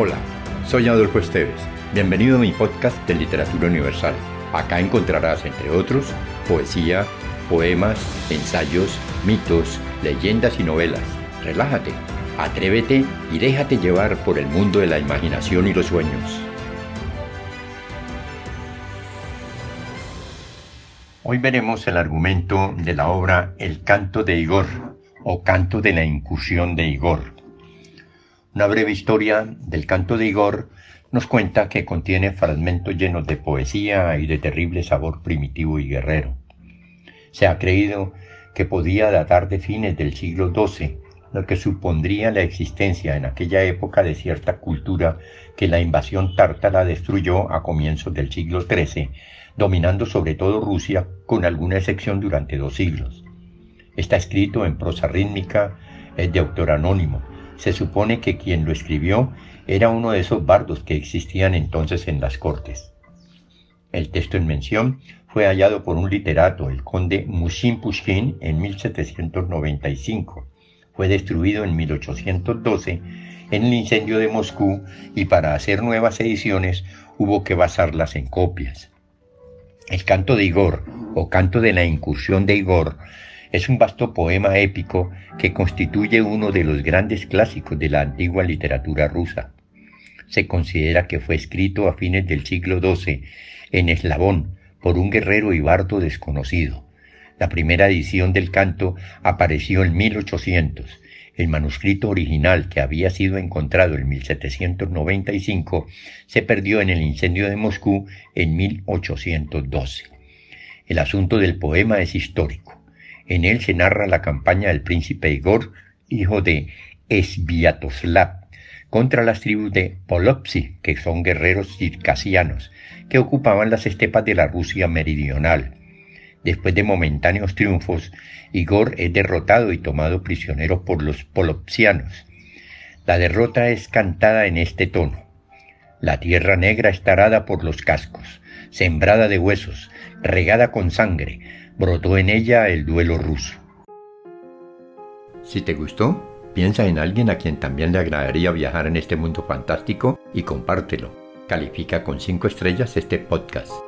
Hola, soy Adolfo Esteves. Bienvenido a mi podcast de Literatura Universal. Acá encontrarás, entre otros, poesía, poemas, ensayos, mitos, leyendas y novelas. Relájate, atrévete y déjate llevar por el mundo de la imaginación y los sueños. Hoy veremos el argumento de la obra El canto de Igor o canto de la incursión de Igor una breve historia del canto de Igor nos cuenta que contiene fragmentos llenos de poesía y de terrible sabor primitivo y guerrero. Se ha creído que podía datar de fines del siglo XII, lo que supondría la existencia en aquella época de cierta cultura que la invasión tártara destruyó a comienzos del siglo XIII, dominando sobre todo Rusia con alguna excepción durante dos siglos. Está escrito en prosa rítmica, es de autor anónimo, se supone que quien lo escribió era uno de esos bardos que existían entonces en las cortes. El texto en mención fue hallado por un literato, el conde Musin Pushkin, en 1795. Fue destruido en 1812 en el incendio de Moscú y para hacer nuevas ediciones hubo que basarlas en copias. El canto de Igor, o canto de la incursión de Igor, es un vasto poema épico que constituye uno de los grandes clásicos de la antigua literatura rusa. Se considera que fue escrito a fines del siglo XII en eslabón por un guerrero y bardo desconocido. La primera edición del canto apareció en 1800. El manuscrito original, que había sido encontrado en 1795, se perdió en el incendio de Moscú en 1812. El asunto del poema es histórico. En él se narra la campaña del príncipe Igor, hijo de Esviatoslav, contra las tribus de Polopsi, que son guerreros circasianos, que ocupaban las estepas de la Rusia meridional. Después de momentáneos triunfos, Igor es derrotado y tomado prisionero por los polopsianos. La derrota es cantada en este tono. La tierra negra está arada por los cascos, sembrada de huesos, regada con sangre, brotó en ella el duelo ruso. Si te gustó, piensa en alguien a quien también le agradaría viajar en este mundo fantástico y compártelo. Califica con 5 estrellas este podcast.